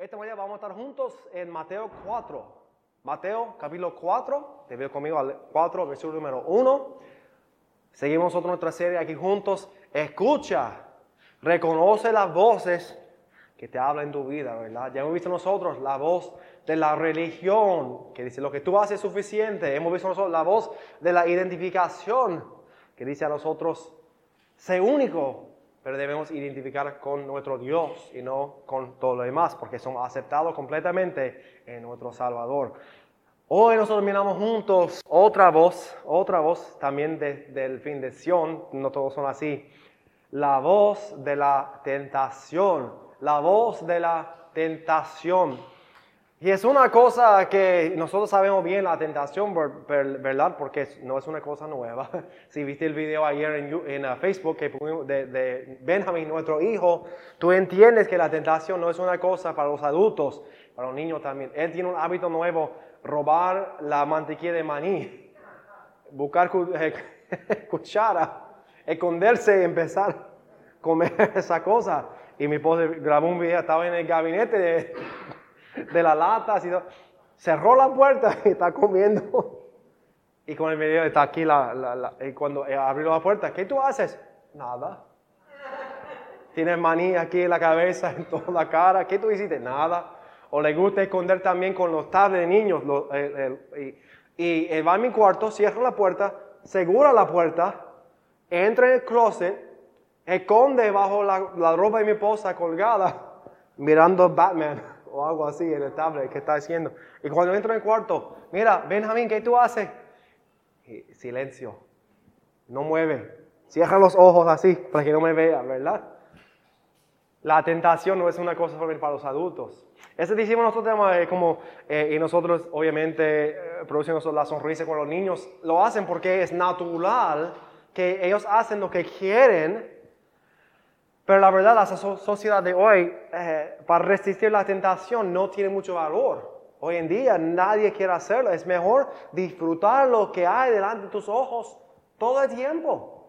Esta mañana vamos a estar juntos en Mateo 4. Mateo capítulo 4, te veo conmigo al 4, versículo número 1. Seguimos nosotros nuestra serie aquí juntos. Escucha, reconoce las voces que te hablan en tu vida, ¿verdad? Ya hemos visto nosotros la voz de la religión, que dice lo que tú haces es suficiente. Hemos visto nosotros la voz de la identificación, que dice a nosotros, sé único, pero debemos identificar con nuestro Dios y no con todo lo demás, porque son aceptados completamente en nuestro Salvador. Hoy nosotros miramos juntos otra voz, otra voz también del fin de Sion, no todos son así, la voz de la tentación, la voz de la tentación. Y es una cosa que nosotros sabemos bien, la tentación, ¿verdad? Porque no es una cosa nueva. Si viste el video ayer en, uh, Facebook que de, de Benjamin, nuestro hijo, tú entiendes que la tentación no es una cosa para los adultos, para los niños también. Él tiene un hábito nuevo, robar la mantequilla de maní, buscar cuchara, esconderse y empezar a comer esa cosa. Y mi esposa grabó un video, estaba en el gabinete de de la lata, cerró la puerta y está comiendo. Y con el video está aquí, la, y cuando abrió la puerta, ¿qué tú haces? Nada. Tiene maní aquí en la cabeza, en toda la cara. ¿Qué tú hiciste? Nada. O le gusta esconder también con los tablets de niños. y, y va a mi cuarto, cierra la puerta, segura la puerta, entra en el closet, esconde bajo la, la ropa de mi esposa colgada, mirando Batman o algo así en el tablet que está haciendo. Y cuando entro en el cuarto, mira, Benjamín, ¿qué tú haces? silencio, no mueve, cierra los ojos así para que no me vea, ¿verdad? La tentación no es una cosa solamente para los adultos. Ese decimos nosotros eh, como, eh, y nosotros obviamente eh, producimos la sonrisa con los niños, lo hacen porque es natural que ellos hacen lo que quieren pero la verdad, la sociedad de hoy, eh, para resistir la tentación, no tiene mucho valor. Hoy en día nadie quiere hacerlo. Es mejor disfrutar lo que hay delante de tus ojos todo el tiempo.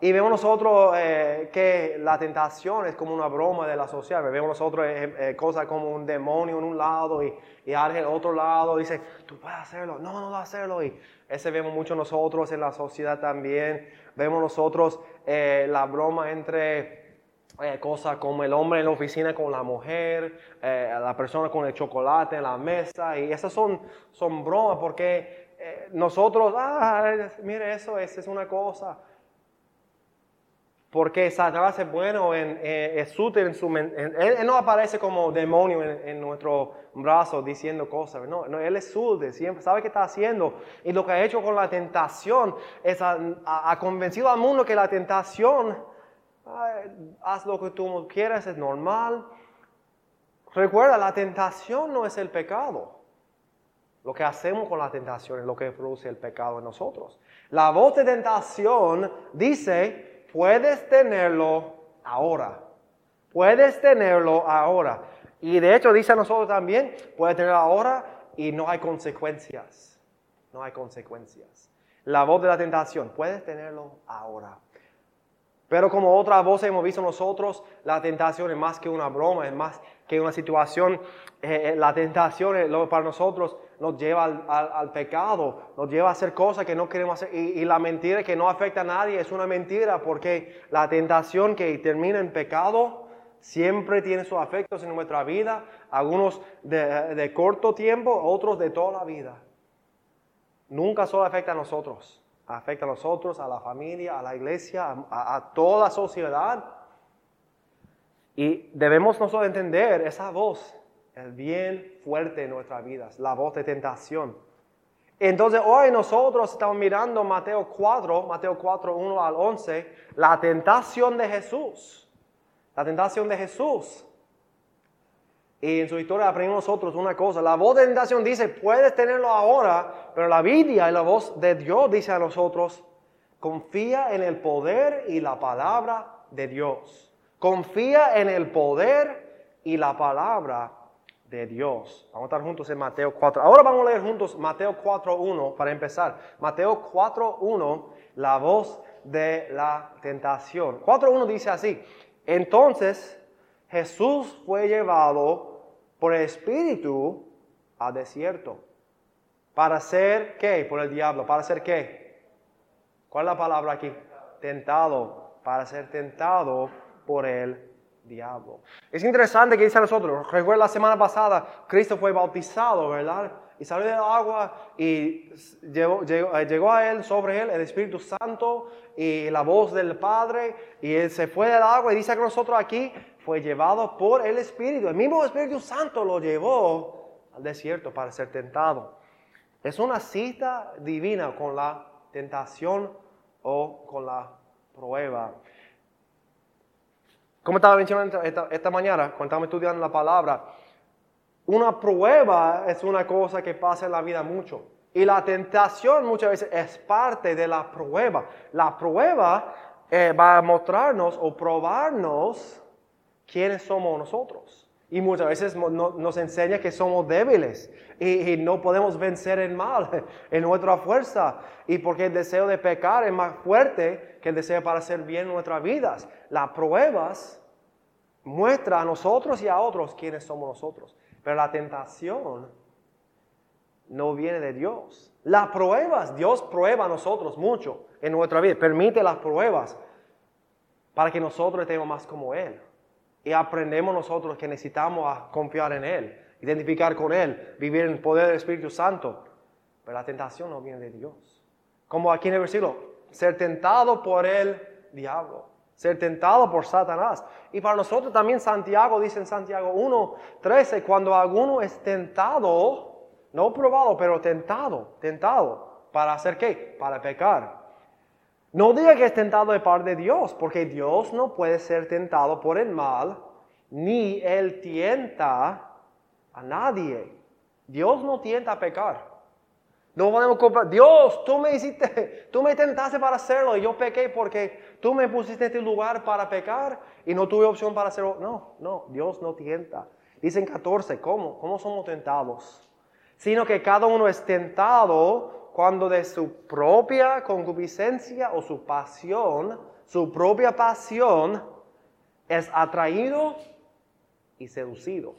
Y vemos nosotros eh, que la tentación es como una broma de la sociedad. Vemos nosotros eh, cosas como un demonio en un lado y, alguien en otro lado. Dice, tú puedes hacerlo. No, no vas a hacerlo. Y ese vemos mucho nosotros en la sociedad también. Vemos nosotros la broma entre eh, cosas como el hombre en la oficina con la mujer, eh, la persona con el chocolate en la mesa, y esas son, son bromas porque eh, nosotros, ah, mire eso, esa es una cosa. Porque Satanás es bueno, en, es útil en su él, él, no aparece como demonio en, nuestro brazo diciendo cosas, no, no él es útil, siempre sabe qué está haciendo. Y lo que ha hecho con la tentación es ha convencido al mundo que la tentación haz lo que tú quieras, es normal. Recuerda, la tentación no es el pecado. Lo que hacemos con la tentación es lo que produce el pecado en nosotros. La voz de tentación dice, puedes tenerlo ahora. Puedes tenerlo ahora. Y de hecho dice a nosotros también, puedes tenerlo ahora y no hay consecuencias. No hay consecuencias. La voz de la tentación, puedes tenerlo ahora. Pero como otra voz hemos visto nosotros, la tentación es más que una broma, es más que una situación. Eh, eh, la tentación para nosotros nos lleva al, pecado, nos lleva a hacer cosas que no queremos hacer. Y, la mentira que no afecta a nadie es una mentira porque la tentación que termina en pecado siempre tiene sus afectos en nuestra vida, algunos de, de corto tiempo, otros de toda la vida. Nunca solo afecta a nosotros afecta a nosotros, a la familia, a la iglesia, a, toda la sociedad. Y debemos nosotros entender esa voz, es bien fuerte en nuestras vidas, la voz de tentación. Entonces hoy nosotros estamos mirando Mateo 4, Mateo 4, 1 al 11, la tentación de Jesús. La tentación de Jesús. Y en su historia aprendimos nosotros una cosa. La voz de tentación dice, puedes tenerlo ahora, pero la Biblia y la voz de Dios dice a nosotros, confía en el poder y la palabra de Dios. Confía en el poder y la palabra de Dios. Vamos a estar juntos en Mateo 4. Ahora vamos a leer juntos Mateo 4.1 para empezar. Mateo 4.1, la voz de la tentación. 4.1 dice así, entonces Jesús fue llevado por el Espíritu al desierto. ¿Para ser qué? Por el diablo. ¿Para ser qué? ¿Cuál es la palabra aquí? Tentado. Para ser tentado por el diablo. Es interesante que dice a nosotros, recuerda la semana pasada, Cristo fue bautizado, ¿verdad? Y salió del agua y eh, llegó, a él, sobre él, el Espíritu Santo y la voz del Padre. Y él se fue del agua y dice que nosotros aquí fue llevado por el Espíritu. El mismo Espíritu Santo lo llevó al desierto para ser tentado. Es una cita divina con la tentación o con la prueba. Como estaba mencionando esta, mañana, cuando estaba estudiando la palabra, una prueba es una cosa que pasa en la vida mucho. Y la tentación muchas veces es parte de la prueba. La prueba eh, va a mostrarnos o probarnos quiénes somos nosotros. Y muchas veces nos enseña que somos débiles y, no podemos vencer el mal en nuestra fuerza. Y porque el deseo de pecar es más fuerte que el deseo para hacer bien en nuestras vidas. Las pruebas muestran a nosotros y a otros quiénes somos nosotros. Pero la tentación no viene de Dios. Las pruebas, Dios prueba a nosotros mucho en nuestra vida. Permite las pruebas para que nosotros estemos más como Él. Y aprendemos nosotros que necesitamos confiar en Él, identificar con Él, vivir en el poder del Espíritu Santo. Pero la tentación no viene de Dios. Como aquí en el versículo, ser tentado por el diablo, ser tentado por Satanás. Y para nosotros también Santiago dice en Santiago 1.13, cuando alguno es tentado, no probado, pero tentado, tentado, ¿para hacer qué? Para pecar. No diga que es tentado de parte de Dios, porque Dios no puede ser tentado por el mal, ni Él tienta a nadie. Dios no tienta a pecar. No podemos comprar, Dios, tú me hiciste, tú me tentaste para hacerlo y yo pequé porque tú me pusiste este lugar para pecar y no tuve opción para hacerlo. No, no, Dios no tienta. Dicen 14, ¿cómo? ¿Cómo somos tentados? Sino que cada uno es tentado cuando de su propia concupiscencia o su pasión, su propia pasión, es atraído y seducido.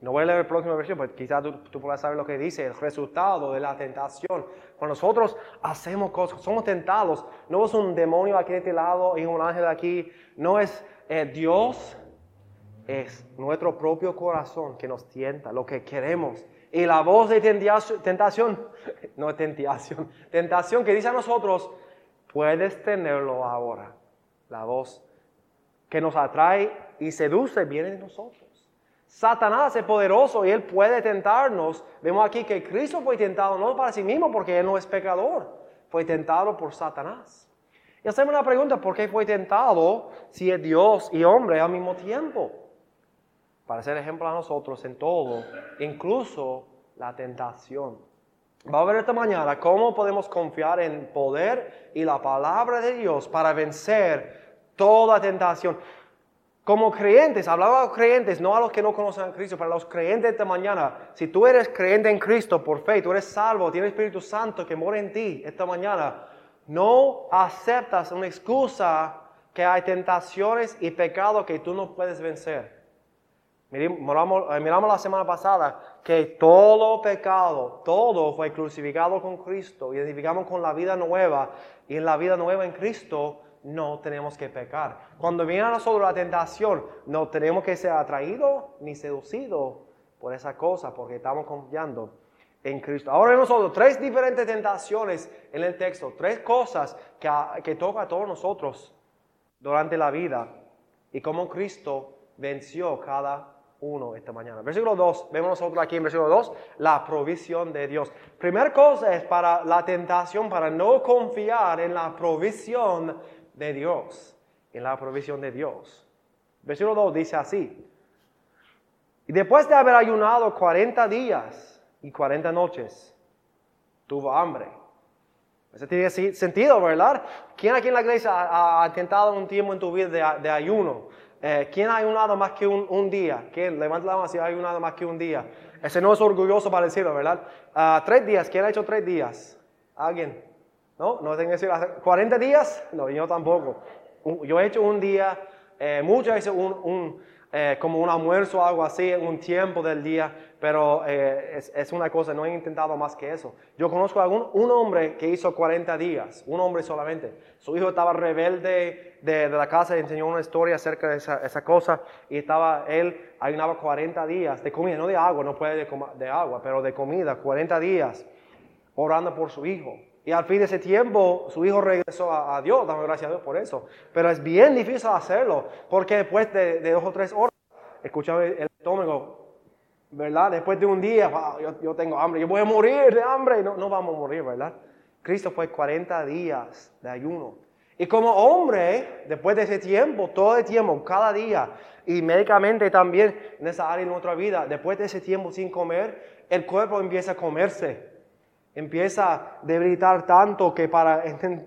No voy a leer el próximo versículo, porque quizás tú, tú, puedas saber lo que dice, el resultado de la tentación. Cuando nosotros hacemos cosas, somos tentados, no es un demonio aquí de este lado y un ángel aquí, no es eh, Dios, es nuestro propio corazón que nos tienta, lo que queremos. Y la voz de tentación, no tentación, tentación que dice a nosotros, puedes tenerlo ahora. La voz que nos atrae y seduce viene de nosotros. Satanás es poderoso y él puede tentarnos. Vemos aquí que Cristo fue tentado no para sí mismo porque él no es pecador, fue tentado por Satanás. Y hacemos una pregunta, ¿por qué fue tentado si es Dios y hombre al mismo tiempo? Para ser ejemplo a nosotros en todo, incluso la tentación. Vamos a ver esta mañana cómo podemos confiar en poder y la palabra de Dios para vencer toda tentación. Como creyentes, hablaba a los creyentes, no a los que no conocen a Cristo, para los creyentes de esta mañana, si tú eres creyente en Cristo por fe, tú eres salvo, tienes Espíritu Santo que mora en ti esta mañana, no aceptas una excusa que hay tentaciones y pecados que tú no puedes vencer. Miramos, eh, miramos la semana pasada que todo pecado, todo fue crucificado con Cristo, identificamos con la vida nueva y en la vida nueva en Cristo no tenemos que pecar. Cuando viene a nosotros la tentación, no tenemos que ser atraídos ni seducidos por esa cosa porque estamos confiando en Cristo. Ahora nosotros tres diferentes tentaciones en el texto, tres cosas que, que toca a todos nosotros durante la vida y cómo Cristo venció cada 1 esta mañana. Versículo 2, vemos nosotros aquí en versículo 2, la provisión de Dios. Primera cosa es para la tentación, para no confiar en la provisión de Dios, en la provisión de Dios. Versículo 2 dice así, y después de haber ayunado 40 días y 40 noches, tuvo hambre. Eso tiene sentido, ¿verdad? ¿Quién aquí en la iglesia ha, ha un tiempo en tu vida de ayuno? Eh, ¿Quién ha ayunado más que un, día? ¿Quién? Levanta la mano si ha ayunado más que un día. Ese no es orgulloso para decirlo, ¿verdad? Uh, tres días. ¿Quién ha hecho tres días? ¿Alguien? ¿No? ¿No tengo que decir ¿40 días? No, yo tampoco. Yo he hecho un día, eh, muchas veces un, eh, como un almuerzo o algo así un tiempo del día, pero eh, es, una cosa, no he intentado más que eso. Yo conozco a un, un, hombre que hizo 40 días, un hombre solamente. Su hijo estaba rebelde de, de la casa, enseñó una historia acerca de esa, esa, cosa y estaba, él ayunaba 40 días de comida, no de agua, no puede de, de agua, pero de comida, 40 días, orando por su hijo. Y al fin de ese tiempo, su hijo regresó a, a, Dios, damos gracias a Dios por eso. Pero es bien difícil hacerlo, porque después de, de dos o tres horas, escuchaba el estómago, ¿verdad? Después de un día, wow, yo, yo, tengo hambre, yo voy a morir de hambre. No, no vamos a morir, ¿verdad? Cristo fue 40 días de ayuno. Y como hombre, después de ese tiempo, todo el tiempo, cada día, y médicamente también en esa área de nuestra vida, después de ese tiempo sin comer, el cuerpo empieza a comerse empieza a debilitar tanto que para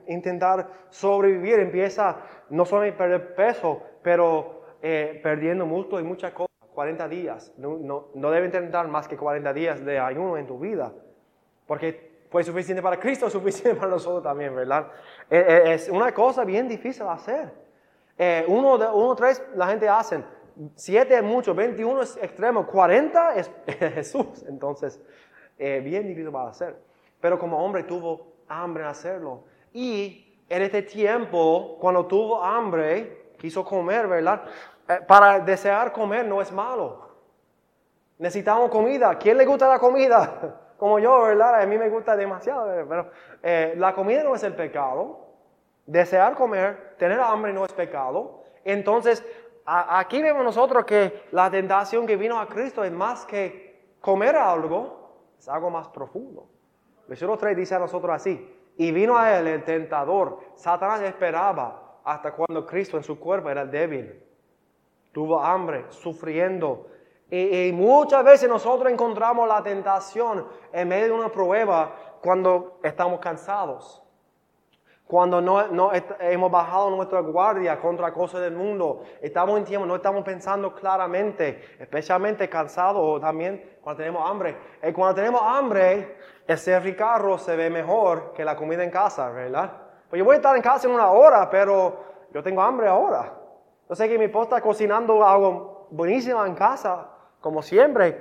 intentar sobrevivir empieza no a perder peso, pero eh, perdiendo músculo y muchas cosas. 40 días. No, no, no debe intentar más que 40 días de ayuno en tu vida. Porque fue suficiente para Cristo, suficiente para nosotros también, ¿verdad? Eh, eh, es una cosa bien difícil de hacer. Eh, uno, uno, tres, la gente hace. Siete es mucho, 21 es extremo, 40 es Jesús. Entonces, eh, bien difícil para hacer pero como hombre tuvo hambre en hacerlo. Y en este tiempo, cuando tuvo hambre, quiso comer, ¿verdad? Eh, para desear comer no es malo. Necesitamos comida. ¿Quién le gusta la comida? Como yo, ¿verdad? A mí me gusta demasiado, pero eh, la comida no es el pecado. Desear comer, tener hambre no es pecado. Entonces, aquí vemos nosotros que la tentación que vino a Cristo es más que comer algo, es algo más profundo. Versículo 3 dice a nosotros así, y vino a él el tentador. Satanás esperaba hasta cuando Cristo en su cuerpo era débil. Tuvo hambre, sufriendo. Y, muchas veces nosotros encontramos la tentación en medio de una prueba cuando estamos cansados. Cuando no, no hemos bajado nuestra guardia contra cosas del mundo, estamos en tiempo, no estamos pensando claramente, especialmente cansados o también cuando tenemos hambre. Y cuando tenemos hambre, ese carro se ve mejor que la comida en casa, ¿verdad? Pues yo voy a estar en casa en una hora, pero yo tengo hambre ahora. Yo sé que mi esposa está cocinando algo buenísimo en casa, como siempre,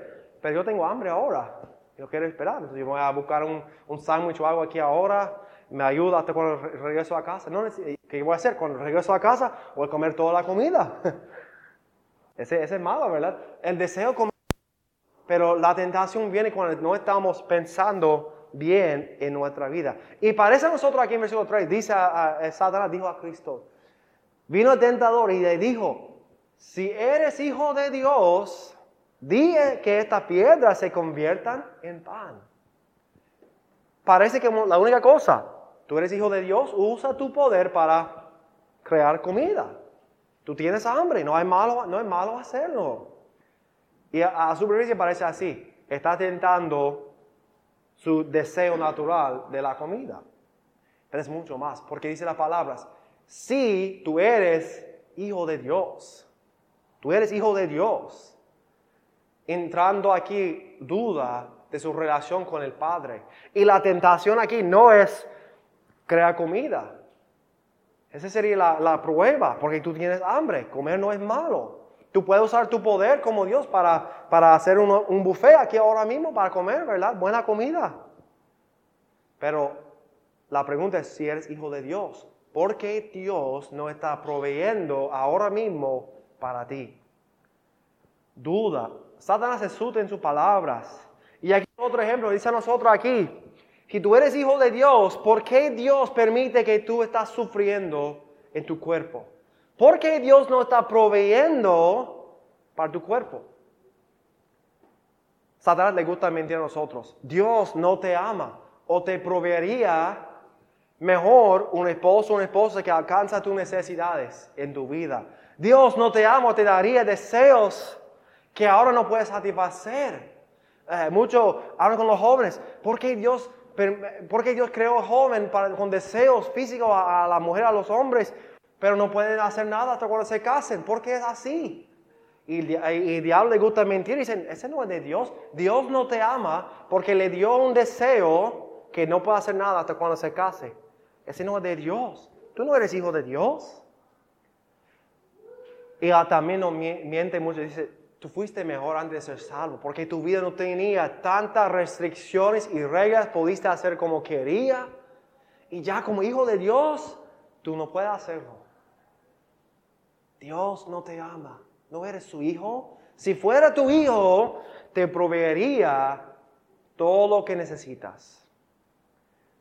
pero yo tengo hambre ahora. Yo quiero esperar. Entonces yo voy a buscar un, un sándwich o algo aquí ahora me ayuda hasta cuando regreso a casa. No, ¿Qué voy a hacer? Cuando regreso a casa voy a comer toda la comida. ese, ese, es malo, ¿verdad? El deseo comer. Pero la tentación viene cuando no estamos pensando bien en nuestra vida. Y parece a nosotros aquí en versículo 3, dice a, Satanás, dijo a Cristo, vino el tentador y le dijo, si eres hijo de Dios, di que estas piedras se conviertan en pan. Parece que la única cosa Tú eres hijo de Dios, usa tu poder para crear comida. Tú tienes hambre, no es malo, no malo hacerlo. Y a, a superficie parece así. Está tentando su deseo natural de la comida. Pero es mucho más, porque dice las palabras, si tú eres hijo de Dios, tú eres hijo de Dios, entrando aquí duda de su relación con el Padre. Y la tentación aquí no es crea comida. Esa sería la, la, prueba, porque tú tienes hambre. Comer no es malo. Tú puedes usar tu poder como Dios para, para hacer un, buffet aquí ahora mismo para comer, ¿verdad? Buena comida. Pero la pregunta es si eres hijo de Dios. ¿Por qué Dios no está proveyendo ahora mismo para ti? Duda. Satanás se suta en sus palabras. Y aquí otro ejemplo, dice a nosotros aquí, si tú eres hijo de Dios, ¿por qué Dios permite que tú estás sufriendo en tu cuerpo? ¿Por qué Dios no está proveyendo para tu cuerpo? Satanás le gusta mentir a nosotros. Dios no te ama o te proveería mejor un esposo una esposa que alcanza tus necesidades en tu vida. Dios no te ama o te daría deseos que ahora no puedes satisfacer. Eh, mucho hablan con los jóvenes. ¿Por qué Dios porque Dios creó joven con deseos físicos a, la mujer, a los hombres, pero no pueden hacer nada hasta cuando se casen. porque es así? Y, el diablo le gusta mentir y dicen, ese no es de Dios. Dios no te ama porque le dio un deseo que no puede hacer nada hasta cuando se case. Ese no es de Dios. Tú no eres hijo de Dios. Y él también nos miente mucho, dice, tú fuiste mejor antes de ser salvo, porque tu vida no tenía tantas restricciones y reglas, pudiste hacer como quería, y ya como hijo de Dios, tú no puedes hacerlo. Dios no te ama, no eres su hijo. Si fuera tu hijo, te proveería todo lo que necesitas.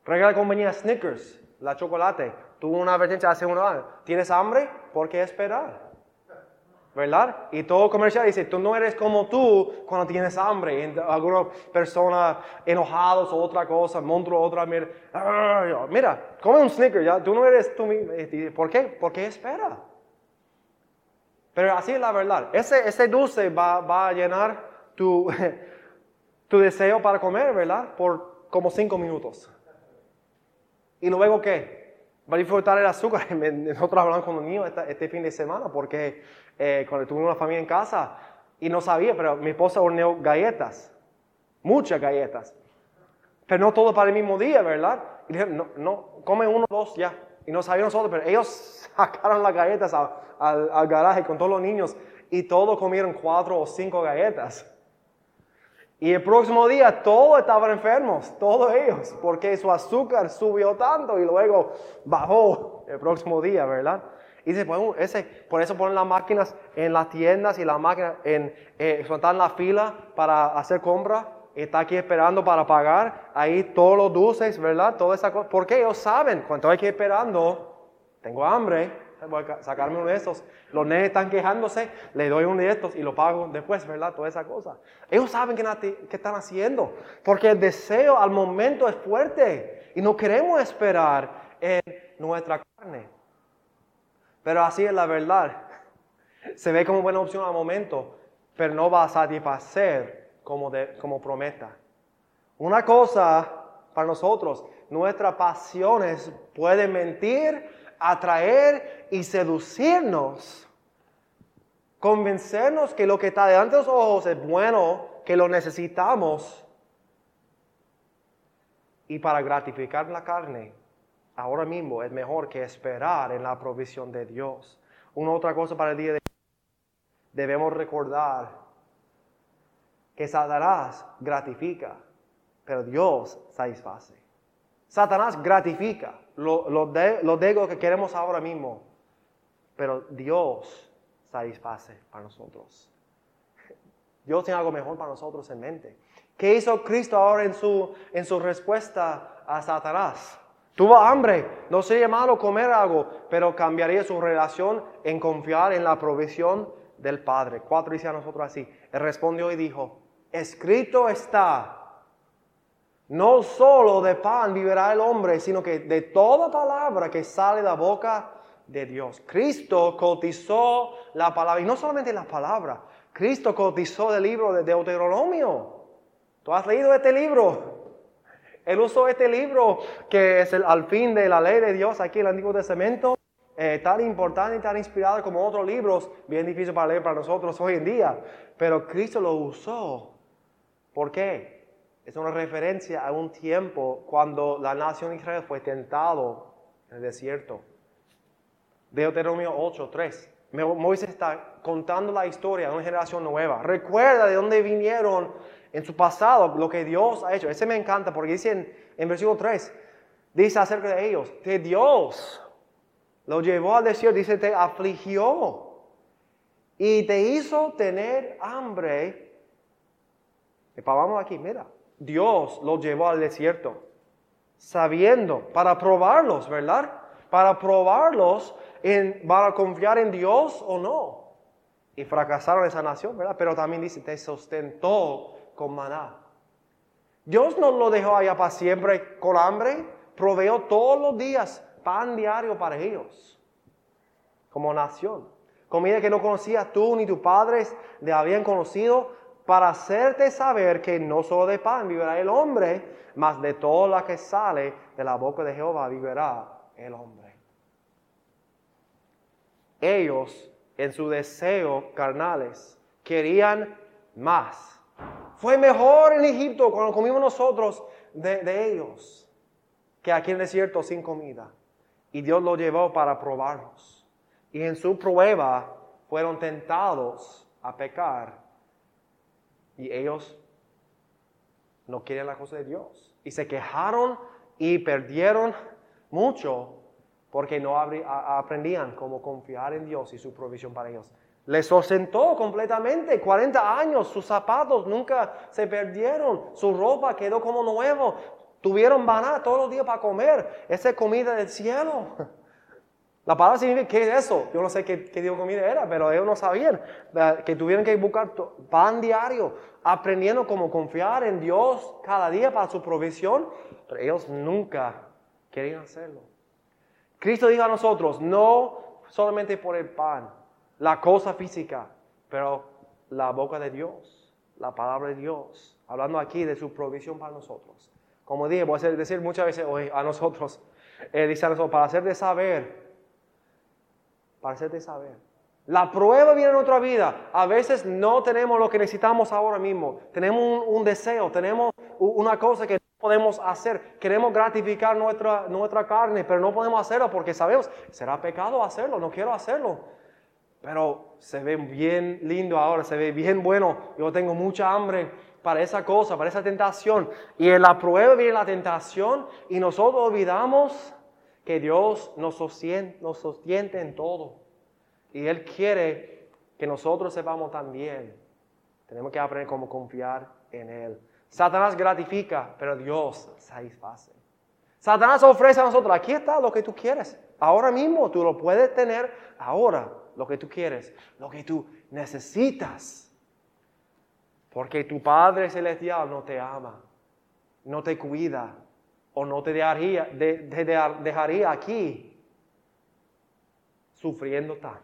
Regla la compañía Snickers, la chocolate. Tuvo una advertencia hace un año. ¿Tienes hambre? ¿Por qué esperar? ¿verdad? Y todo comercial dice, tú no eres como tú cuando tienes hambre. Y alguna persona enojados o otra cosa, monstruo, otra, mira, mira, come un sneaker, ya, tú no eres tú mismo. ¿Por qué? Porque espera. Pero así es la verdad. Ese, ese dulce va, va a llenar tu, tu deseo para comer, ¿verdad? Por como cinco minutos. ¿Y luego qué? Va a disfrutar el azúcar. Nosotros hablamos con los niños este, fin de semana porque eh, cuando tuve una familia en casa y no sabía, pero mi esposa horneó galletas, muchas galletas. Pero no todo para el mismo día, ¿verdad? Y dijeron, no, no, come uno dos ya. Y no sabían nosotros, pero ellos sacaron las galletas al, garaje con todos los niños y todos comieron cuatro o cinco galletas. Y el próximo día todos estaban enfermos, todos ellos, porque su azúcar subió tanto y luego bajó el próximo día, ¿verdad? Y dice, ese, por eso ponen las máquinas en las tiendas y las máquinas en, eh, están en la fila para hacer compra. Está aquí esperando para pagar. Ahí todos los dulces, ¿verdad? Toda esa cosa. Porque ellos saben, cuando hay que esperando, tengo hambre, voy a sacarme uno de estos. Los nenes están quejándose, le doy uno de estos y lo pago después, ¿verdad? Toda esa cosa. Ellos saben qué están haciendo, porque el deseo al momento es fuerte y no queremos esperar en nuestra carne. Pero así es la verdad. Se ve como buena opción al momento, pero no va a satisfacer como, de, como prometa. Una cosa para nosotros, nuestras pasiones pueden mentir atraer y seducirnos, convencernos que lo que está delante de los ojos es bueno, que lo necesitamos. Y para gratificar la carne, ahora mismo es mejor que esperar en la provisión de Dios. Una otra cosa para el día de hoy, debemos recordar que Satanás gratifica, pero Dios satisface. Satanás gratifica, lo, de, lo que queremos ahora mismo, pero Dios satisface para nosotros. Dios tiene algo mejor para nosotros en mente. ¿Qué hizo Cristo ahora en su, en su respuesta a Satanás? Tuvo hambre, no sería malo comer algo, pero cambiaría su relación en confiar en la provisión del Padre. Cuatro dice a nosotros así. Él respondió y dijo, escrito está, no solo de pan vivirá el hombre, sino que de toda palabra que sale de la boca de Dios. Cristo cotizó la palabra, y no solamente la palabra, Cristo cotizó el libro de Deuteronomio. ¿Tú has leído este libro? Él usó este libro que es el, al fin de la ley de Dios aquí en el Antiguo Testamento, eh, tan importante y tan inspirado como otros libros, bien difícil para leer para nosotros hoy en día, pero Cristo lo usó. ¿Por qué? Es una referencia a un tiempo cuando la nación de Israel fue tentado en el desierto. Deuteronomio 8:3. Moisés está contando la historia de una generación nueva. Recuerda de dónde vinieron en su pasado, lo que Dios ha hecho. Ese me encanta porque dice en, versículo 3, dice acerca de ellos, que Dios lo llevó al desierto, dice, te afligió y te hizo tener hambre. Y aquí, mira, Dios los llevó al desierto, sabiendo, para probarlos, ¿verdad? Para probarlos, en, ¿van a confiar en Dios o no? Y fracasaron esa nación, ¿verdad? Pero también dice, te sustentó con maná. Dios no lo dejó allá para siempre con hambre, proveó todos los días pan diario para ellos, como nación. Comida que no conocías tú ni tus padres le habían conocido, para hacerte saber que no solo de pan vivirá el hombre, mas de todo lo que sale de la boca de Jehová vivirá el hombre. Ellos, en su deseo carnales, querían más. Fue mejor en Egipto cuando comimos nosotros de, de ellos que aquí en el desierto sin comida. Y Dios lo llevó para probarlos. Y en su prueba fueron tentados a pecar y ellos no quieren la cosa de Dios. Y se quejaron y perdieron mucho porque no aprendían cómo confiar en Dios y su provisión para ellos. Les sustentó completamente, 40 años, sus zapatos nunca se perdieron, su ropa quedó como nuevo, tuvieron maná todos los días para comer, esa es comida del cielo. La palabra significa, ¿qué es eso? Yo no sé qué, qué tipo de comida era, pero ellos no sabían que tuvieron que buscar pan diario, aprendiendo cómo confiar en Dios cada día para su provisión, pero ellos nunca querían hacerlo. Cristo dijo a nosotros, no solamente por el pan, la cosa física, pero la boca de Dios, la palabra de Dios, hablando aquí de su provisión para nosotros. Como dije, voy a decir muchas veces hoy a nosotros, eh, dice a para hacer de saber para hacerte saber. La prueba viene en nuestra vida. A veces no tenemos lo que necesitamos ahora mismo. Tenemos un, deseo, tenemos una cosa que no podemos hacer. Queremos gratificar nuestra, nuestra carne, pero no podemos hacerlo porque sabemos, será pecado hacerlo, no quiero hacerlo. Pero se ve bien lindo ahora, se ve bien bueno. Yo tengo mucha hambre para esa cosa, para esa tentación. Y en la prueba viene la tentación y nosotros olvidamos que Dios nos sostiene, nos sostiene en todo. Y Él quiere que nosotros sepamos también. Tenemos que aprender cómo confiar en Él. Satanás gratifica, pero Dios satisface. Satanás ofrece a nosotros, aquí está lo que tú quieres. Ahora mismo tú lo puedes tener, ahora lo que tú quieres, lo que tú necesitas. Porque tu Padre Celestial no te ama, no te cuida, o no te dejaría, dejaría aquí sufriendo tanto.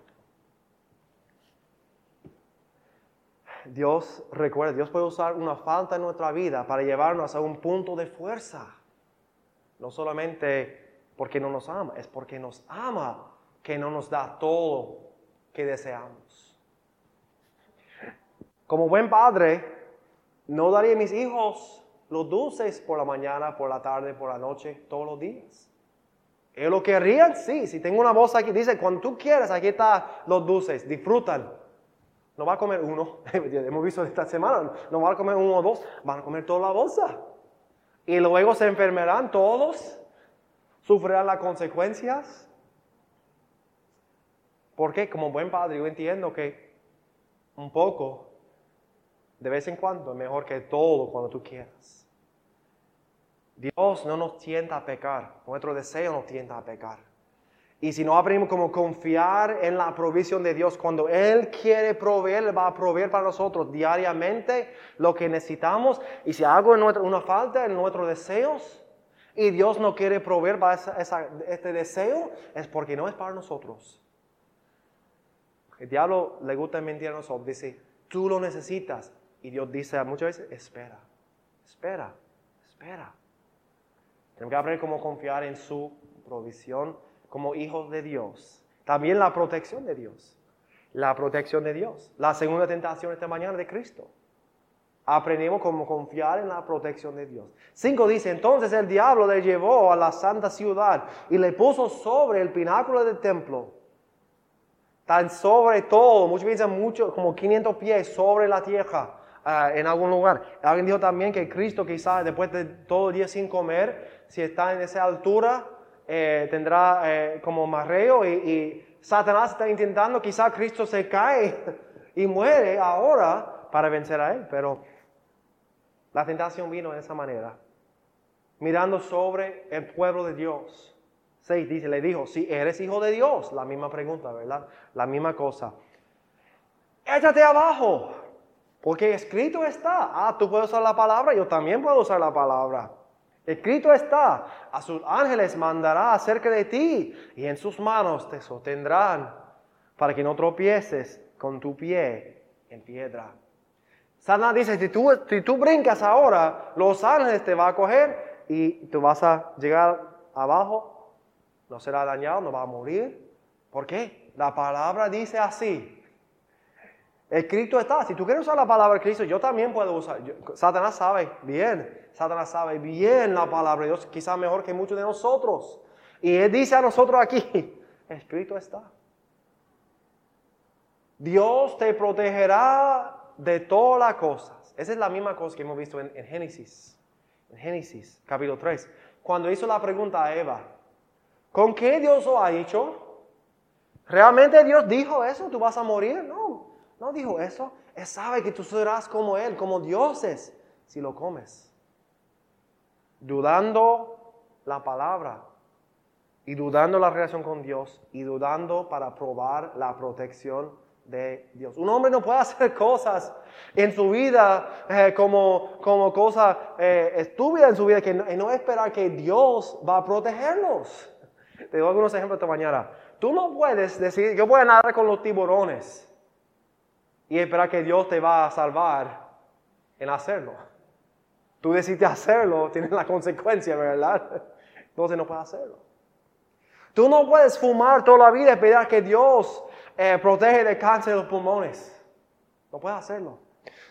Dios, recuerda, Dios puede usar una falta en nuestra vida para llevarnos a un punto de fuerza. No solamente porque no nos ama, es porque nos ama que no nos da todo que deseamos. Como buen padre, no daría a mis hijos los dulces por la mañana, por la tarde, por la noche, todos los días. ¿Ellos lo querrían? Sí. Si tengo una bolsa aquí, dice, cuando tú quieras, aquí están los dulces, disfrutan. No va a comer uno, hemos visto esta semana, no va a comer uno o dos, van a comer toda la bolsa. Y luego se enfermarán todos, sufrirán las consecuencias. Porque como buen padre yo entiendo que un poco, de vez en cuando, es mejor que todo cuando tú quieras. Dios no nos tienta a pecar, nuestro deseo nos tienta a pecar. Y si no aprendemos cómo confiar en la provisión de Dios, cuando Él quiere proveer, va a proveer para nosotros diariamente lo que necesitamos. Y si hago una falta en nuestros deseos y Dios no quiere proveer para este deseo, es porque no es para nosotros. El diablo le gusta mentir a nosotros, dice, tú lo necesitas. Y Dios dice muchas veces, espera, espera, espera. Tenemos que aprender cómo confiar en su provisión como hijos de Dios. También la protección de Dios. La protección de Dios. La segunda tentación esta mañana de Cristo. Aprendemos cómo confiar en la protección de Dios. Cinco dice, entonces el diablo le llevó a la santa ciudad y le puso sobre el pináculo del templo. Tan sobre todo, muchos piensan mucho, como 500 pies sobre la tierra ah, en algún lugar. Alguien dijo también que Cristo quizás después de todo el día sin comer, si está en esa altura, eh, tendrá eh, como marreo y, Satanás está intentando, quizá Cristo se cae y muere ahora para vencer a él, pero la tentación vino de esa manera, mirando sobre el pueblo de Dios. 6 dice, le dijo, si eres hijo de Dios, la misma pregunta, ¿verdad? La misma cosa. Échate abajo, porque escrito está. Ah, tú puedes usar la palabra, yo también puedo usar la palabra. Escrito está, a sus ángeles mandará acerca de ti y en sus manos te sostendrán para que no tropieces con tu pie en piedra. Satanás dice, si tú, si tú brincas ahora, los ángeles te van a coger y tú vas a llegar abajo, no será dañado, no va a morir. ¿Por qué? La palabra dice así. Escrito está, si tú quieres usar la palabra Cristo, yo también puedo usar. Satanás sabe bien Satanás sabe bien la palabra de Dios, quizá mejor que muchos de nosotros. Y Él dice a nosotros aquí, escrito está. Dios te protegerá de todas las cosas. Esa es la misma cosa que hemos visto en, en Génesis. En Génesis, capítulo 3. Cuando hizo la pregunta a Eva, ¿con qué Dios lo ha hecho? ¿Realmente Dios dijo eso? ¿Tú vas a morir? No, no dijo eso. Él sabe que tú serás como Él, como dioses, si lo comes. Dudando la palabra y dudando la relación con Dios y dudando para probar la protección de Dios. Un hombre no puede hacer cosas en su vida eh, como, como cosa eh, estúpida en su vida que no, esperar que Dios va a protegerlos. Te doy algunos ejemplos esta mañana. Tú no puedes decir, yo voy a nadar con los tiburones y esperar que Dios te va a salvar en hacerlo. Tú decidiste hacerlo, tienes la consecuencia, ¿verdad? Entonces no puedes hacerlo. Tú no puedes fumar toda la vida y esperar que Dios eh, protege de cáncer de los pulmones. No puedes hacerlo.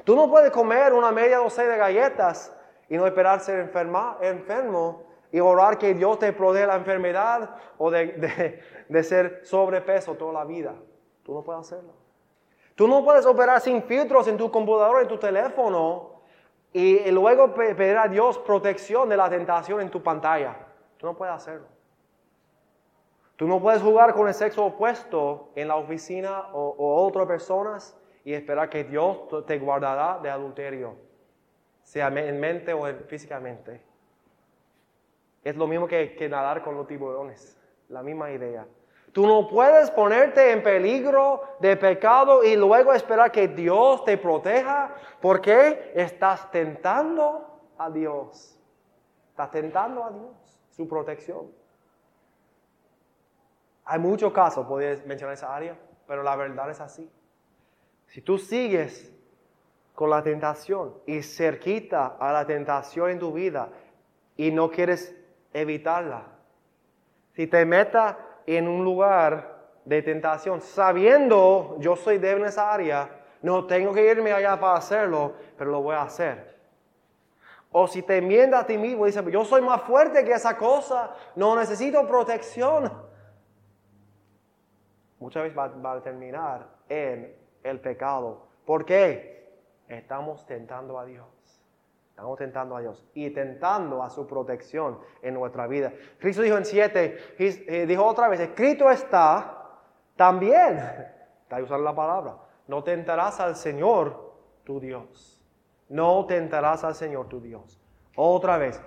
Tú no puedes comer una media docena de galletas y no esperar ser enferma, enfermo y orar que Dios te proteja de la enfermedad o de, de ser sobrepeso toda la vida. Tú no puedes hacerlo. Tú no puedes operar sin filtros en tu computadora, en tu teléfono y luego pedir a Dios protección de la tentación en tu pantalla. Tú no puedes hacerlo. Tú no puedes jugar con el sexo opuesto en la oficina o, otras personas y esperar que Dios te guardará de adulterio, sea en mente o físicamente. Es lo mismo que, que nadar con los tiburones, la misma idea. Tú no puedes ponerte en peligro de pecado y luego esperar que Dios te proteja porque estás tentando a Dios. Estás tentando a Dios, su protección. Hay muchos casos, podéis mencionar esa área, pero la verdad es así. Si tú sigues con la tentación y cerquita a la tentación en tu vida y no quieres evitarla, si te metas en un lugar de tentación sabiendo yo soy débil en esa área, no tengo que irme allá para hacerlo, pero lo voy a hacer. O si te enmiendas a ti mismo y dices, yo soy más fuerte que esa cosa, no necesito protección. Muchas veces va, a terminar en el pecado. ¿Por qué? Estamos tentando a Dios. Estamos tentando a Dios y tentando a su protección en nuestra vida. Cristo dijo en 7, eh, dijo otra vez, escrito está también, está usando la palabra, no tentarás al Señor tu Dios. No tentarás al Señor tu Dios. Otra vez,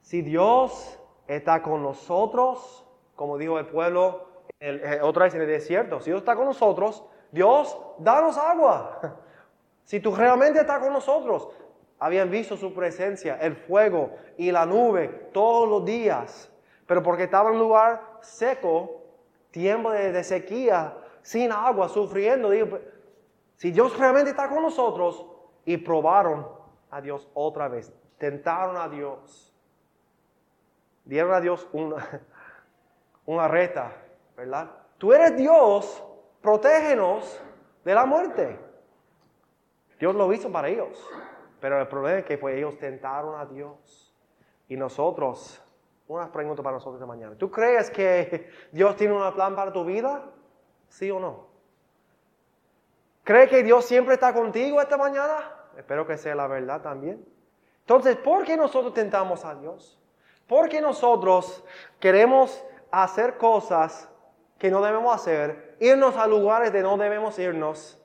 si Dios está con nosotros, como dijo el pueblo, eh, otra vez en el desierto, si Dios está con nosotros, Dios, danos agua. Si tú realmente estás con nosotros, habían visto su presencia, el fuego y la nube todos los días. Pero porque estaba en un lugar seco, tiempo de, sequía, sin agua, sufriendo, digo, si Dios realmente está con nosotros, y probaron a Dios otra vez, tentaron a Dios, dieron a Dios una, una reta, ¿verdad? Tú eres Dios, protégenos de la muerte. Dios lo hizo para ellos. Pero el problema es que pues, ellos tentaron a Dios. Y nosotros, una pregunta para nosotros de mañana. ¿Tú crees que Dios tiene un plan para tu vida? ¿Sí o no? ¿Crees que Dios siempre está contigo esta mañana? Espero que sea la verdad también. Entonces, ¿por qué nosotros tentamos a Dios? ¿Por qué nosotros queremos hacer cosas que no debemos hacer, irnos a lugares de no debemos irnos?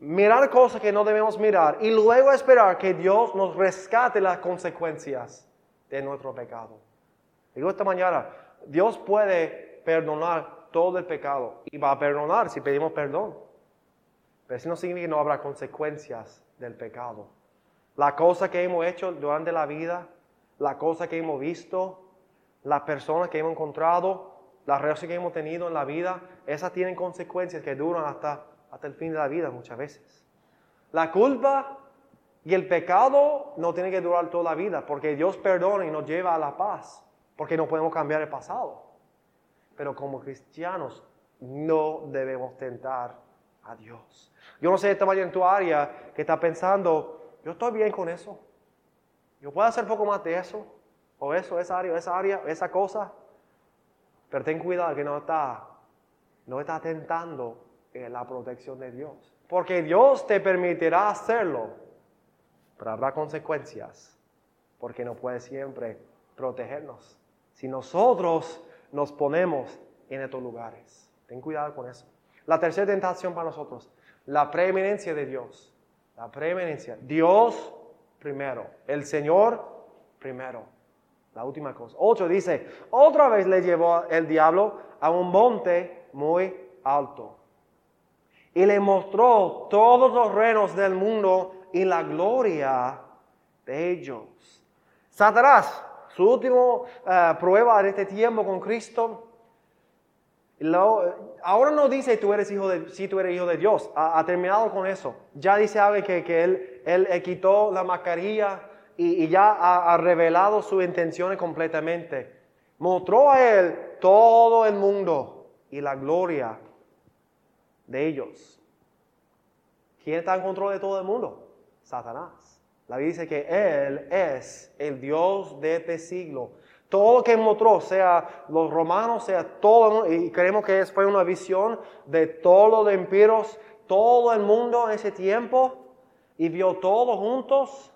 Mirar cosas que no debemos mirar y luego esperar que Dios nos rescate las consecuencias de nuestro pecado. Digo esta mañana, Dios puede perdonar todo el pecado y va a perdonar si pedimos perdón. Pero eso no significa que no habrá consecuencias del pecado. La cosa que hemos hecho durante la vida, la cosa que hemos visto, las personas que hemos encontrado, las relaciones que hemos tenido en la vida, esas tienen consecuencias que duran hasta hasta el fin de la vida muchas veces. La culpa y el pecado no tienen que durar toda la vida, porque Dios perdona y nos lleva a la paz, porque no podemos cambiar el pasado. Pero como cristianos no debemos tentar a Dios. Yo no sé esta mañana en tu área que está pensando, yo estoy bien con eso. Yo puedo hacer poco más de eso, o eso, esa área, esa área, esa cosa. Pero ten cuidado que no está, no está tentando la protección de Dios. Porque Dios te permitirá hacerlo, pero habrá consecuencias, porque no puede siempre protegernos. Si nosotros nos ponemos en estos lugares, ten cuidado con eso. La tercera tentación para nosotros, la preeminencia de Dios. La preeminencia. Dios primero, el Señor primero. La última cosa. Ocho dice, otra vez le llevó el diablo a un monte muy alto y le mostró todos los reinos del mundo y la gloria de ellos. Satanás, su última eh, prueba en este tiempo con Cristo, ahora no dice tú eres hijo de, si tú eres hijo de Dios, ha, terminado con eso. Ya dice algo que, él, quitó la mascarilla y, ya ha, ha, revelado sus intenciones completamente. Mostró a él todo el mundo y la gloria de ellos. ¿Quién está en control de todo el mundo? Satanás. La Biblia dice que Él es el Dios de este siglo. Todo lo que mostró, sea los romanos, sea todo, y creemos que fue una visión de todos los empiros, todo el mundo en ese tiempo, y vio todos juntos,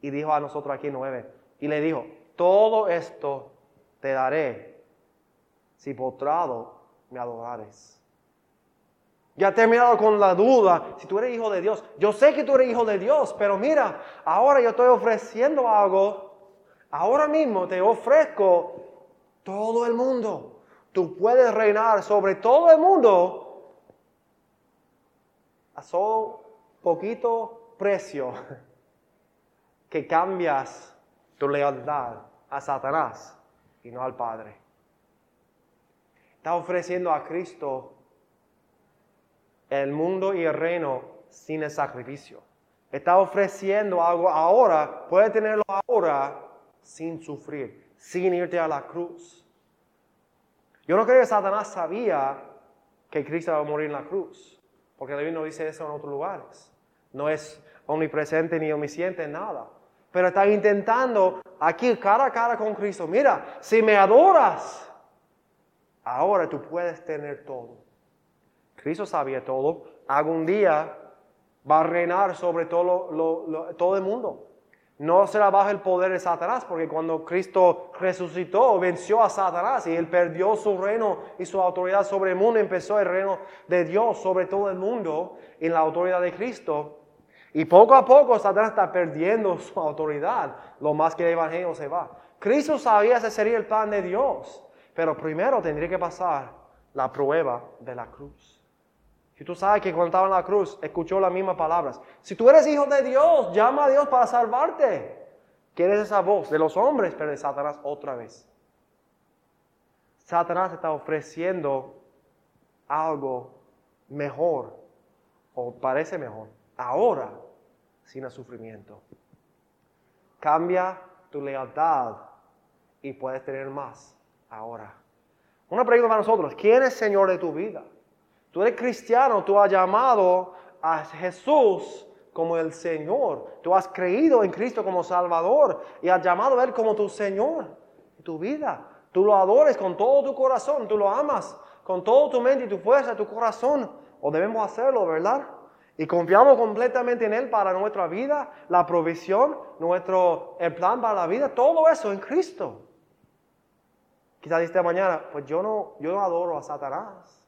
y dijo a nosotros aquí nueve, y le dijo, todo esto te daré si postrado me adorares. Ya ha terminado con la duda, si tú eres hijo de Dios. Yo sé que tú eres hijo de Dios, pero mira, ahora yo estoy ofreciendo algo. Ahora mismo te ofrezco todo el mundo. Tú puedes reinar sobre todo el mundo a solo poquito precio que cambias tu lealtad a Satanás y no al Padre. Está ofreciendo a Cristo el mundo y el reino sin el sacrificio. Está ofreciendo algo ahora, puede tenerlo ahora sin sufrir, sin irte a la cruz. Yo no creo que Satanás sabía que Cristo iba a morir en la cruz, porque David no dice eso en otros lugares. No es omnipresente ni omnisciente en nada. Pero está intentando aquí cara a cara con Cristo. Mira, si me adoras, ahora tú puedes tener todo. Cristo sabía todo. Algún día va a reinar sobre todo, el mundo. No será bajo el poder de Satanás, porque cuando Cristo resucitó, venció a Satanás y él perdió su reino y su autoridad sobre el mundo, empezó el reino de Dios sobre todo el mundo en la autoridad de Cristo. Y poco a poco Satanás está perdiendo su autoridad, lo más que el Evangelio se va. Cristo sabía ese sería el plan de Dios, pero primero tendría que pasar la prueba de la cruz. Y tú sabes que cuando estaba en la cruz, escuchó las mismas palabras. Si tú eres hijo de Dios, llama a Dios para salvarte. ¿Quién es esa voz? De los hombres, pero de Satanás otra vez. Satanás está ofreciendo algo mejor, o parece mejor, ahora, sin el sufrimiento. Cambia tu lealtad y puedes tener más ahora. Una pregunta para nosotros, ¿quién es Señor de tu vida? Tú eres cristiano, tú has llamado a Jesús como el Señor. Tú has creído en Cristo como Salvador y has llamado a Él como tu Señor tu vida. Tú lo adores con todo tu corazón, tú lo amas con toda tu mente y tu fuerza, tu corazón. O debemos hacerlo, ¿verdad? Y confiamos completamente en Él para nuestra vida, la provisión, nuestro, el plan para la vida, todo eso en Cristo. Quizás esta mañana, pues yo no, yo no adoro a Satanás.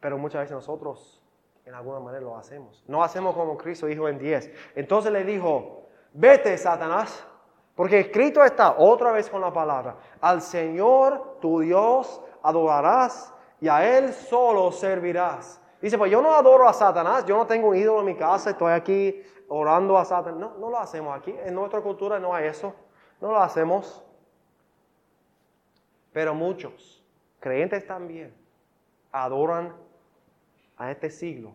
Pero muchas veces nosotros en alguna manera lo hacemos. No hacemos como Cristo dijo en 10. Entonces le dijo, vete Satanás, porque escrito está otra vez con la palabra, al Señor tu Dios adorarás y a Él solo servirás. Dice, pues yo no adoro a Satanás, yo no tengo un ídolo en mi casa, estoy aquí orando a Satanás. No, no lo hacemos aquí. En nuestra cultura no hay eso. No lo hacemos. Pero muchos, creyentes también, adoran a este siglo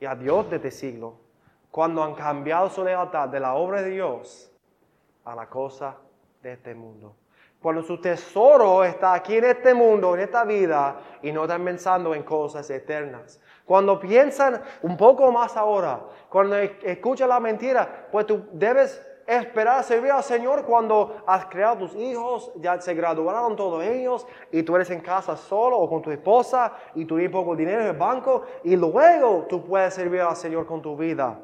y a Dios de este siglo, cuando han cambiado su lealtad de la obra de Dios a la cosa de este mundo. Cuando su tesoro está aquí en este mundo, en esta vida, y no están pensando en cosas eternas. Cuando piensan un poco más ahora, cuando escuchan la mentira, pues tú debes esperar servir al Señor cuando has creado tus hijos, ya se graduaron todos ellos y tú eres en casa solo o con tu esposa y tú tienes poco dinero en el banco y luego tú puedes servir al Señor con tu vida.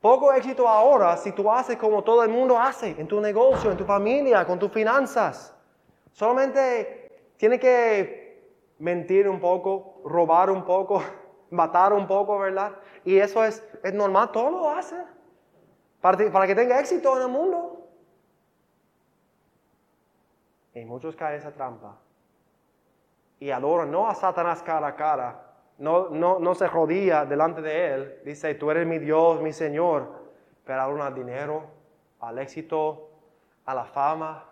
Poco éxito ahora si tú haces como todo el mundo hace, en tu negocio, en tu familia, con tus finanzas. Solamente tiene que mentir un poco, robar un poco, matar un poco, ¿verdad? Y eso es, es normal, todo lo hace. Para, que tenga éxito en el mundo. Y muchos caen en esa trampa. Y adoran no a Satanás cara a cara, no, no, no se rodilla delante de él. Dice, tú eres mi Dios, mi Señor. Pero adoran al dinero, al éxito, a la fama,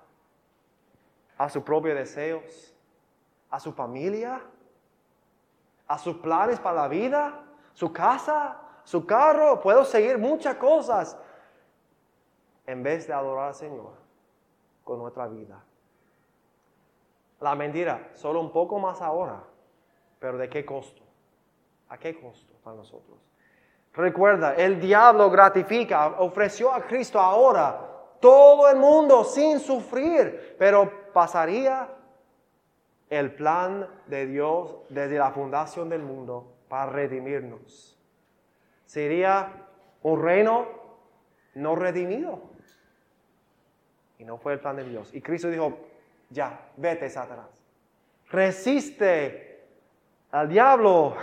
a sus propios deseos, a su familia, a sus planes para la vida, su casa, su carro. Puedo seguir muchas cosas en vez de adorar al Señor con nuestra vida. La mentira, solo un poco más ahora, pero ¿de qué costo? ¿A qué costo para nosotros? Recuerda, el diablo gratifica, ofreció a Cristo ahora todo el mundo sin sufrir, pero pasaría el plan de Dios desde la fundación del mundo para redimirnos. Sería un reino no redimido. Y no fue el plan de Dios. Y Cristo dijo, ya, vete, Satanás. Resiste al diablo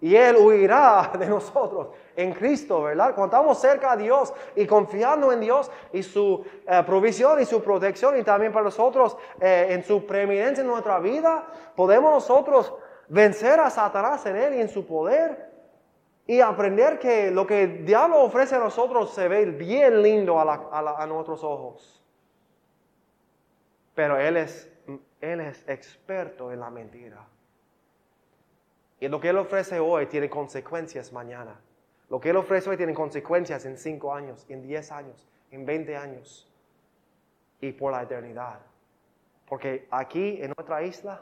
y Él huirá de nosotros en Cristo, ¿verdad? Cuando estamos cerca a Dios y confiando en Dios y su eh, provisión y su protección y también para nosotros eh, en su preeminencia en nuestra vida, podemos nosotros vencer a Satanás en Él y en su poder y aprender que lo que el diablo ofrece a nosotros se ve bien lindo a, a nuestros ojos. Pero Él es, él es experto en la mentira. Y lo que Él ofrece hoy tiene consecuencias mañana. Lo que Él ofrece hoy tiene consecuencias en 5 años, en 10 años, en 20 años y por la eternidad. Porque aquí en nuestra isla,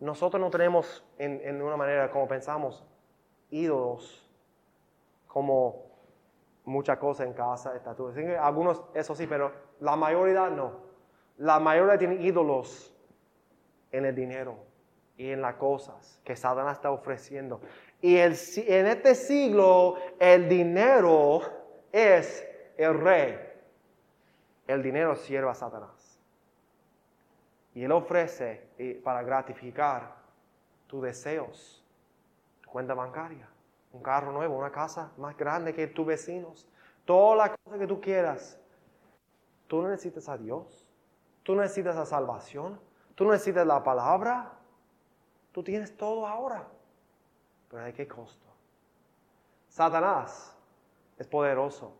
nosotros no tenemos en, en una manera como pensamos ídolos, como muchas cosas en casa, estatuas. Algunos, eso sí, pero la mayoría no. La mayoría tiene ídolos en el dinero y en las cosas que Satanás está ofreciendo. Y en este siglo el dinero es el rey. El dinero sirve a Satanás. Y él ofrece para gratificar tus deseos, cuenta bancaria, un carro nuevo, una casa más grande que tus vecinos, todas las cosas que tú quieras. Tú necesitas a Dios. Tú necesitas la salvación. Tú necesitas la palabra. Tú tienes todo ahora, pero ¿de qué costo? Satanás es poderoso,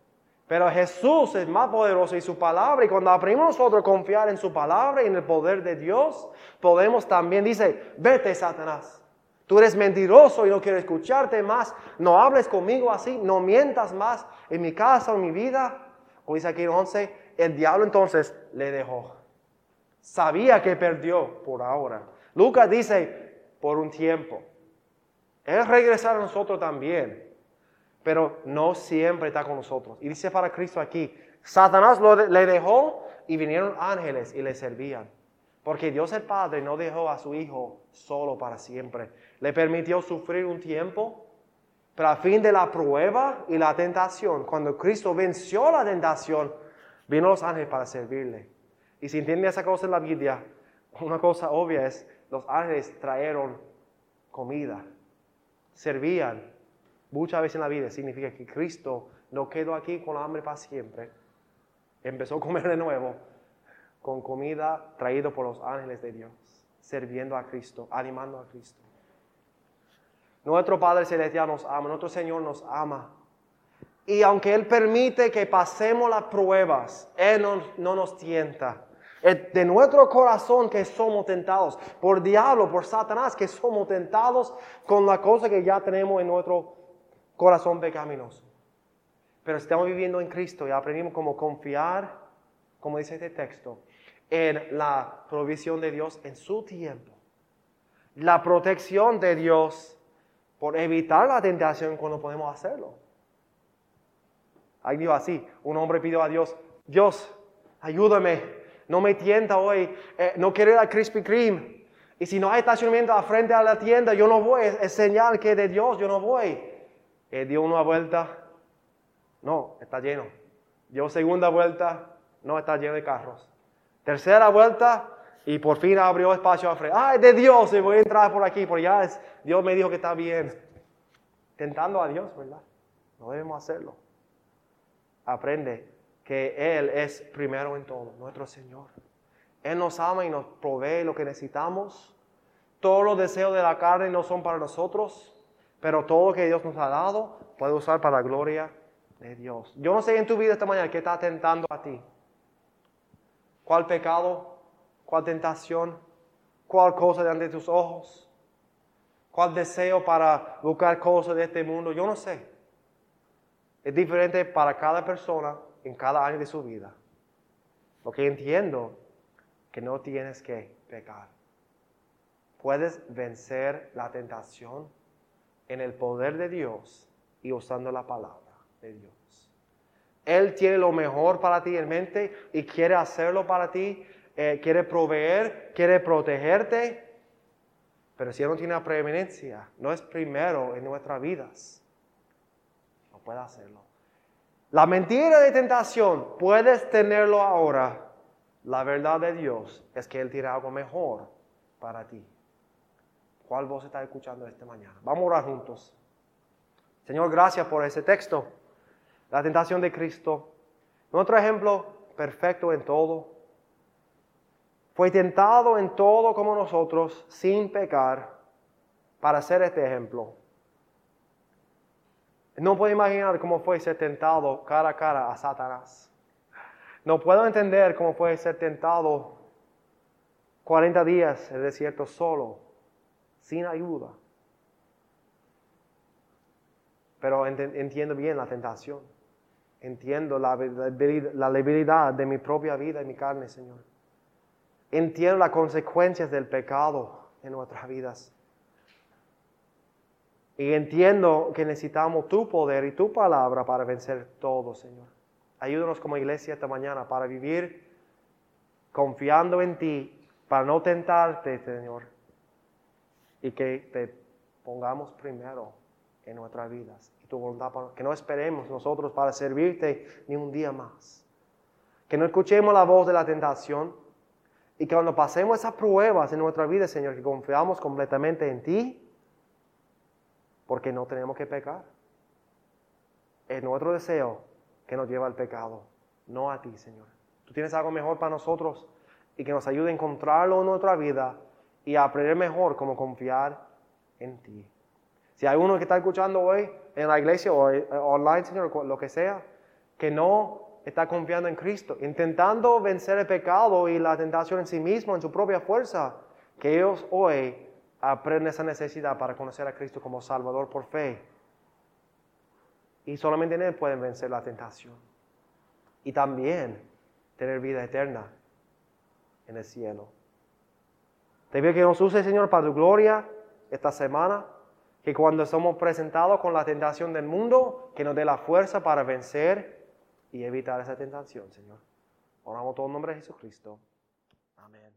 pero Jesús es más poderoso y su palabra, y cuando aprendemos nosotros a confiar en su palabra y en el poder de Dios, podemos también, dice, vete Satanás. Tú eres mentiroso y no quiero escucharte más. No hables conmigo así. No mientas más en mi casa o en mi vida. O dice aquí en 11, el diablo entonces le dejó. Sabía que perdió por ahora. Lucas dice, por un tiempo. Él regresará a nosotros también, pero no siempre está con nosotros. Y dice para Cristo aquí, Satanás lo le dejó y vinieron ángeles y le servían. Porque Dios el Padre no dejó a su Hijo solo para siempre. Le permitió sufrir un tiempo, pero a fin de la prueba y la tentación, cuando Cristo venció la tentación, vino los ángeles para servirle. Y si entiende esa cosa en la Biblia, una cosa obvia es los ángeles trajeron comida, servían. Muchas veces en la vida significa que Cristo no quedó aquí con hambre para siempre. Empezó a comer de nuevo con comida traída por los ángeles de Dios, sirviendo a Cristo, animando a Cristo. Nuestro Padre Celestial nos ama, nuestro Señor nos ama. Y aunque Él permite que pasemos las pruebas, Él no nos tienta de nuestro corazón que somos tentados, por diablo, por Satanás, que somos tentados con la cosa que ya tenemos en nuestro corazón pecaminoso. Pero estamos viviendo en Cristo y aprendimos cómo confiar, como dice este texto, en la provisión de Dios en su tiempo. La protección de Dios por evitar la tentación cuando podemos hacerlo. Alguien dijo así, un hombre pidió a Dios, Dios, ayúdame, no me tienta hoy, eh, no quiero ir a Krispy Kreme. Y si no hay estacionamiento a frente a la tienda, yo no voy, es, señal que de Dios yo no voy. Él dio una vuelta, no, está lleno. Dio segunda vuelta, no está lleno de carros. Tercera vuelta, y por fin abrió espacio a frente. ¡Ay, de Dios! Y voy a entrar por aquí, porque ya Dios me dijo que está bien. Tentando a Dios, ¿verdad? No debemos hacerlo. Aprende que Él es primero en todo, nuestro Señor. Él nos ama y nos provee lo que necesitamos. Todos los deseos de la carne no son para nosotros, pero todo lo que Dios nos ha dado puede usar para la gloria de Dios. Yo no sé en tu vida esta mañana qué está tentando a ti. ¿Cuál pecado? ¿Cuál tentación? ¿Cuál cosa delante de tus ojos? ¿Cuál deseo para buscar cosas de este mundo? Yo no sé. Es diferente para cada persona en cada año de su vida. Lo que entiendo que no tienes que pecar. Puedes vencer la tentación en el poder de Dios y usando la palabra de Dios. Él tiene lo mejor para ti en mente y quiere hacerlo para ti, eh, quiere proveer, quiere protegerte, pero si no tiene preeminencia, no es primero en nuestras vidas, no puede hacerlo. La mentira de tentación, puedes tenerlo ahora. La verdad de Dios es que Él tiene algo mejor para ti. ¿Cuál voz está escuchando esta mañana? Vamos a orar juntos. Señor, gracias por ese texto. La tentación de Cristo. Nuestro ejemplo perfecto en todo. Fue tentado en todo como nosotros, sin pecar, para ser este ejemplo. No puedo imaginar cómo fue ser tentado cara a cara a Satanás. No puedo entender cómo fue ser tentado 40 días en el desierto solo, sin ayuda. Pero entiendo bien la tentación. Entiendo la, debilidad de mi propia vida y mi carne, Señor. Entiendo las consecuencias del pecado en nuestras vidas. Y entiendo que necesitamos tu poder y tu palabra para vencer todo, Señor. Ayúdanos como iglesia esta mañana para vivir confiando en ti, para no tentarte, Señor. Y que te pongamos primero en nuestras vidas. Y tu voluntad, que no esperemos nosotros para servirte ni un día más. Que no escuchemos la voz de la tentación. Y que cuando pasemos esas pruebas en nuestra vida, Señor, que confiamos completamente en ti porque no tenemos que pecar. Es nuestro deseo que nos lleva al pecado, no a ti, Señor. Tú tienes algo mejor para nosotros y que nos ayude a encontrarlo en nuestra vida y a aprender mejor cómo confiar en ti. Si hay uno que está escuchando hoy en la iglesia o eh, online, Señor, lo que sea, que no está confiando en Cristo, intentando vencer el pecado y la tentación en sí mismo, en su propia fuerza, que ellos hoy aprende esa necesidad para conocer a Cristo como Salvador por fe. Y solamente en Él pueden vencer la tentación. Y también tener vida eterna en el cielo. Te pido que nos use, Señor, para tu gloria esta semana. Que cuando somos presentados con la tentación del mundo, que nos dé la fuerza para vencer y evitar esa tentación, Señor. Oramos todo en nombre de Jesucristo. Amén.